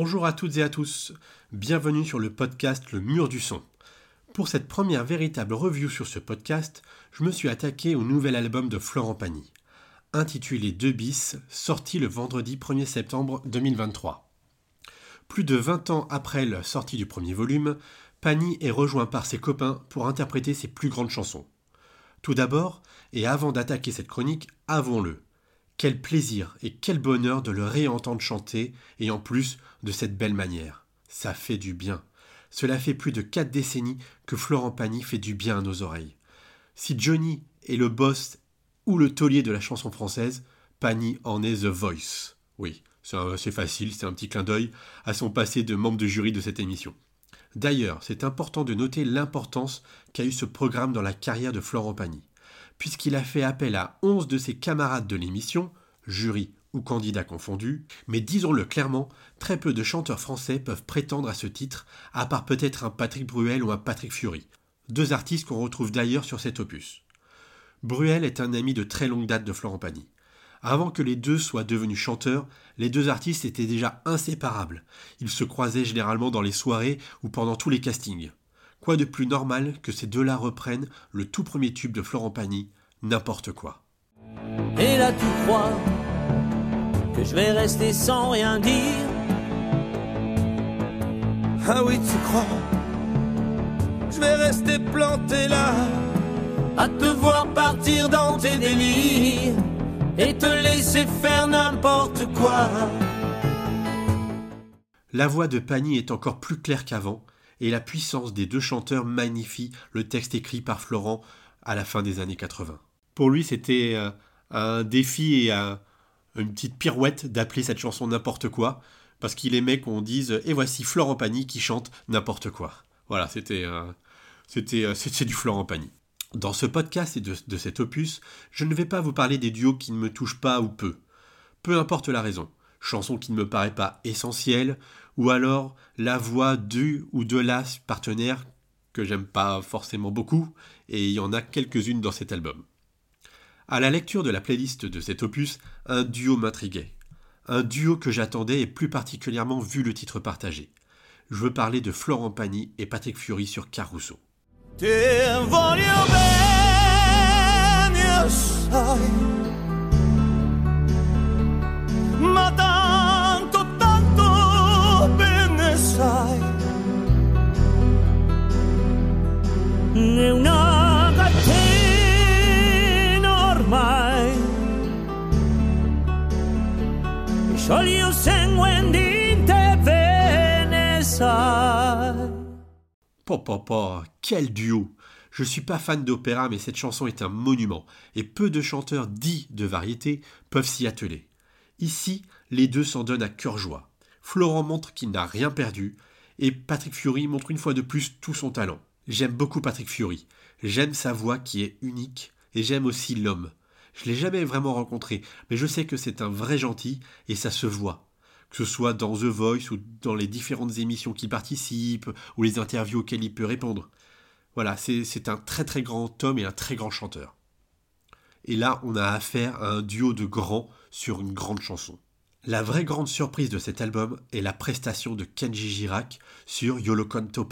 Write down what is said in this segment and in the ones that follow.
Bonjour à toutes et à tous, bienvenue sur le podcast Le Mur du Son. Pour cette première véritable review sur ce podcast, je me suis attaqué au nouvel album de Florent Pagny, intitulé 2 bis, sorti le vendredi 1er septembre 2023. Plus de 20 ans après la sortie du premier volume, Pagny est rejoint par ses copains pour interpréter ses plus grandes chansons. Tout d'abord, et avant d'attaquer cette chronique, avons-le. Quel plaisir et quel bonheur de le réentendre chanter, et en plus de cette belle manière. Ça fait du bien. Cela fait plus de quatre décennies que Florent Pagny fait du bien à nos oreilles. Si Johnny est le boss ou le taulier de la chanson française, Pagny en est The Voice. Oui, c'est facile, c'est un petit clin d'œil à son passé de membre de jury de cette émission. D'ailleurs, c'est important de noter l'importance qu'a eu ce programme dans la carrière de Florent Pagny, puisqu'il a fait appel à 11 de ses camarades de l'émission, jury ou candidats confondus, mais disons-le clairement, très peu de chanteurs français peuvent prétendre à ce titre, à part peut-être un Patrick Bruel ou un Patrick Fury, deux artistes qu'on retrouve d'ailleurs sur cet opus. Bruel est un ami de très longue date de Florent Pagny. Avant que les deux soient devenus chanteurs, les deux artistes étaient déjà inséparables. Ils se croisaient généralement dans les soirées ou pendant tous les castings. Quoi de plus normal que ces deux-là reprennent le tout premier tube de Florent Pagny, N'importe quoi. Et là tu crois que je vais rester sans rien dire? Ah oui tu crois Je vais rester planté là à te voir partir dans tes délires et te laisser faire n'importe quoi. La voix de Pagny est encore plus claire qu'avant, et la puissance des deux chanteurs magnifie le texte écrit par Florent à la fin des années 80. Pour lui, c'était euh, un défi et une petite pirouette d'appeler cette chanson n'importe quoi, parce qu'il aimait qu'on dise Et voici Florent Pagny qui chante n'importe quoi. Voilà, c'était euh, c'était euh, du Florent Pagny. Dans ce podcast et de, cet opus, je ne vais pas vous parler des duos qui ne me touchent pas ou peu. Peu importe la raison. Chanson qui ne me paraît pas essentielle, ou alors la voix du ou de la partenaire que j'aime pas forcément beaucoup, et il y en a quelques-unes dans cet album. À la lecture de la playlist de cet opus, un duo m'intriguait. Un duo que j'attendais et plus particulièrement vu le titre partagé. Je veux parler de Florent Pagny et Patrick Fury sur Caruso. Papa, quel duo Je suis pas fan d'opéra, mais cette chanson est un monument, et peu de chanteurs dits de variété peuvent s'y atteler. Ici, les deux s'en donnent à cœur joie. Florent montre qu'il n'a rien perdu, et Patrick Fury montre une fois de plus tout son talent. J'aime beaucoup Patrick Fury. J'aime sa voix qui est unique, et j'aime aussi l'homme. Je l'ai jamais vraiment rencontré, mais je sais que c'est un vrai gentil, et ça se voit que ce soit dans The Voice ou dans les différentes émissions qu'il participe, ou les interviews auxquelles il peut répondre. Voilà, c'est un très très grand homme et un très grand chanteur. Et là, on a affaire à un duo de grands sur une grande chanson. La vraie grande surprise de cet album est la prestation de Kenji Girac sur Yolo Canto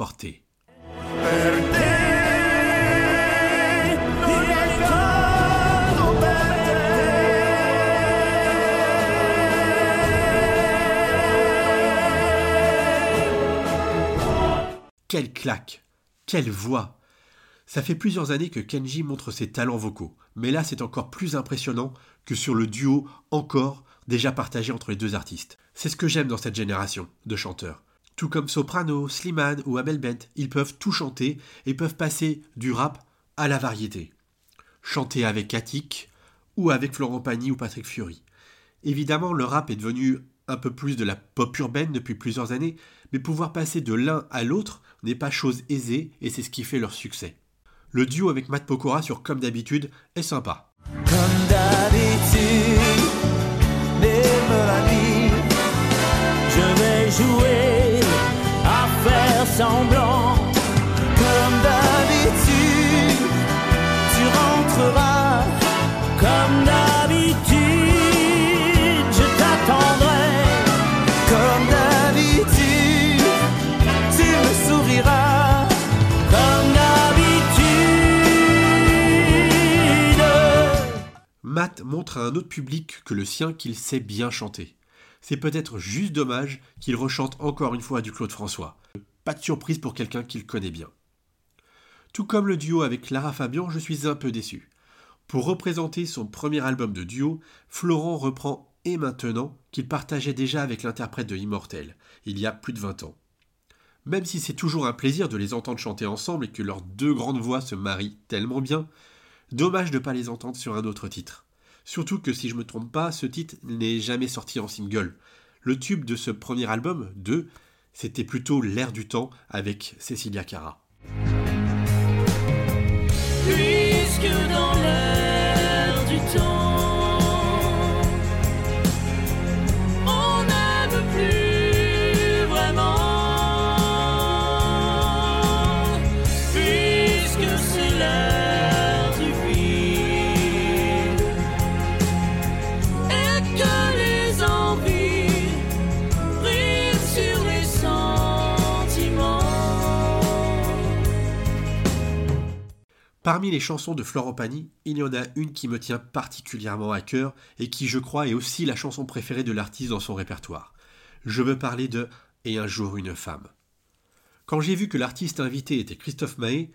Quelle claque Quelle voix Ça fait plusieurs années que Kenji montre ses talents vocaux, mais là c'est encore plus impressionnant que sur le duo encore déjà partagé entre les deux artistes. C'est ce que j'aime dans cette génération de chanteurs. Tout comme Soprano, Slimane ou Abel Bent, ils peuvent tout chanter et peuvent passer du rap à la variété. Chanter avec Attic ou avec Florent Pagny ou Patrick Fury. Évidemment, le rap est devenu un peu plus de la pop urbaine depuis plusieurs années, mais pouvoir passer de l'un à l'autre n'est pas chose aisée et c'est ce qui fait leur succès. Le duo avec Matt Pokora sur Comme d'habitude est sympa. Montre à un autre public que le sien qu'il sait bien chanter. C'est peut-être juste dommage qu'il rechante encore une fois du Claude François. Pas de surprise pour quelqu'un qu'il connaît bien. Tout comme le duo avec Clara Fabian, je suis un peu déçu. Pour représenter son premier album de duo, Florent reprend Et maintenant qu'il partageait déjà avec l'interprète de Immortel, il y a plus de 20 ans. Même si c'est toujours un plaisir de les entendre chanter ensemble et que leurs deux grandes voix se marient tellement bien, dommage de ne pas les entendre sur un autre titre. Surtout que si je me trompe pas, ce titre n'est jamais sorti en single. Le tube de ce premier album, 2, c'était plutôt L'air du temps avec Cecilia Cara. Parmi les chansons de Florent Pagny, il y en a une qui me tient particulièrement à cœur et qui, je crois, est aussi la chanson préférée de l'artiste dans son répertoire. Je veux parler de Et un jour une femme. Quand j'ai vu que l'artiste invité était Christophe Maé,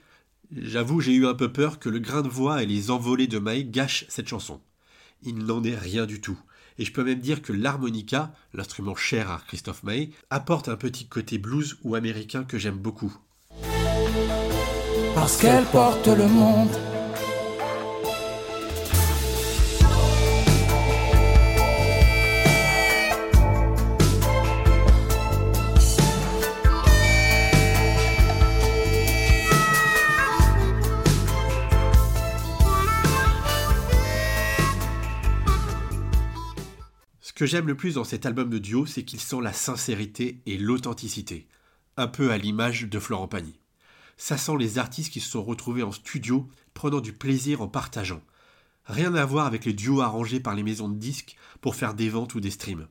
j'avoue j'ai eu un peu peur que le grain de voix et les envolées de Maé gâchent cette chanson. Il n'en est rien du tout. Et je peux même dire que l'harmonica, l'instrument cher à Christophe Maé, apporte un petit côté blues ou américain que j'aime beaucoup. Parce qu'elle porte le monde. Ce que j'aime le plus dans cet album de duo, c'est qu'il sent la sincérité et l'authenticité, un peu à l'image de Florent Pagny. Ça sent les artistes qui se sont retrouvés en studio, prenant du plaisir en partageant. Rien à voir avec les duos arrangés par les maisons de disques pour faire des ventes ou des streams.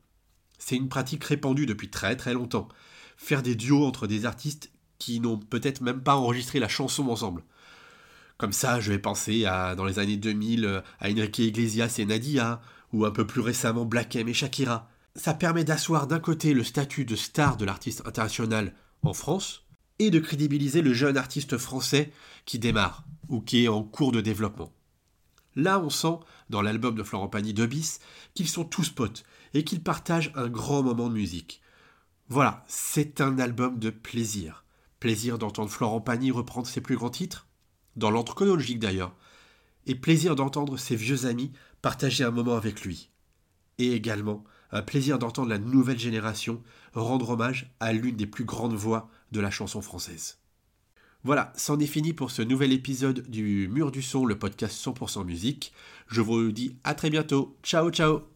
C'est une pratique répandue depuis très très longtemps. Faire des duos entre des artistes qui n'ont peut-être même pas enregistré la chanson ensemble. Comme ça, je vais penser à, dans les années 2000, euh, à Enrique Iglesias et Nadia, ou un peu plus récemment Black M et Shakira. Ça permet d'asseoir d'un côté le statut de star de l'artiste international en France, et de crédibiliser le jeune artiste français qui démarre, ou qui est en cours de développement. Là, on sent, dans l'album de Florent Pagny de Bis, qu'ils sont tous potes, et qu'ils partagent un grand moment de musique. Voilà, c'est un album de plaisir. Plaisir d'entendre Florent Pagny reprendre ses plus grands titres, dans l'ordre chronologique d'ailleurs, et plaisir d'entendre ses vieux amis partager un moment avec lui. Et également un plaisir d'entendre la nouvelle génération rendre hommage à l'une des plus grandes voix de la chanson française. Voilà, c'en est fini pour ce nouvel épisode du Mur du Son, le podcast 100% musique. Je vous dis à très bientôt. Ciao ciao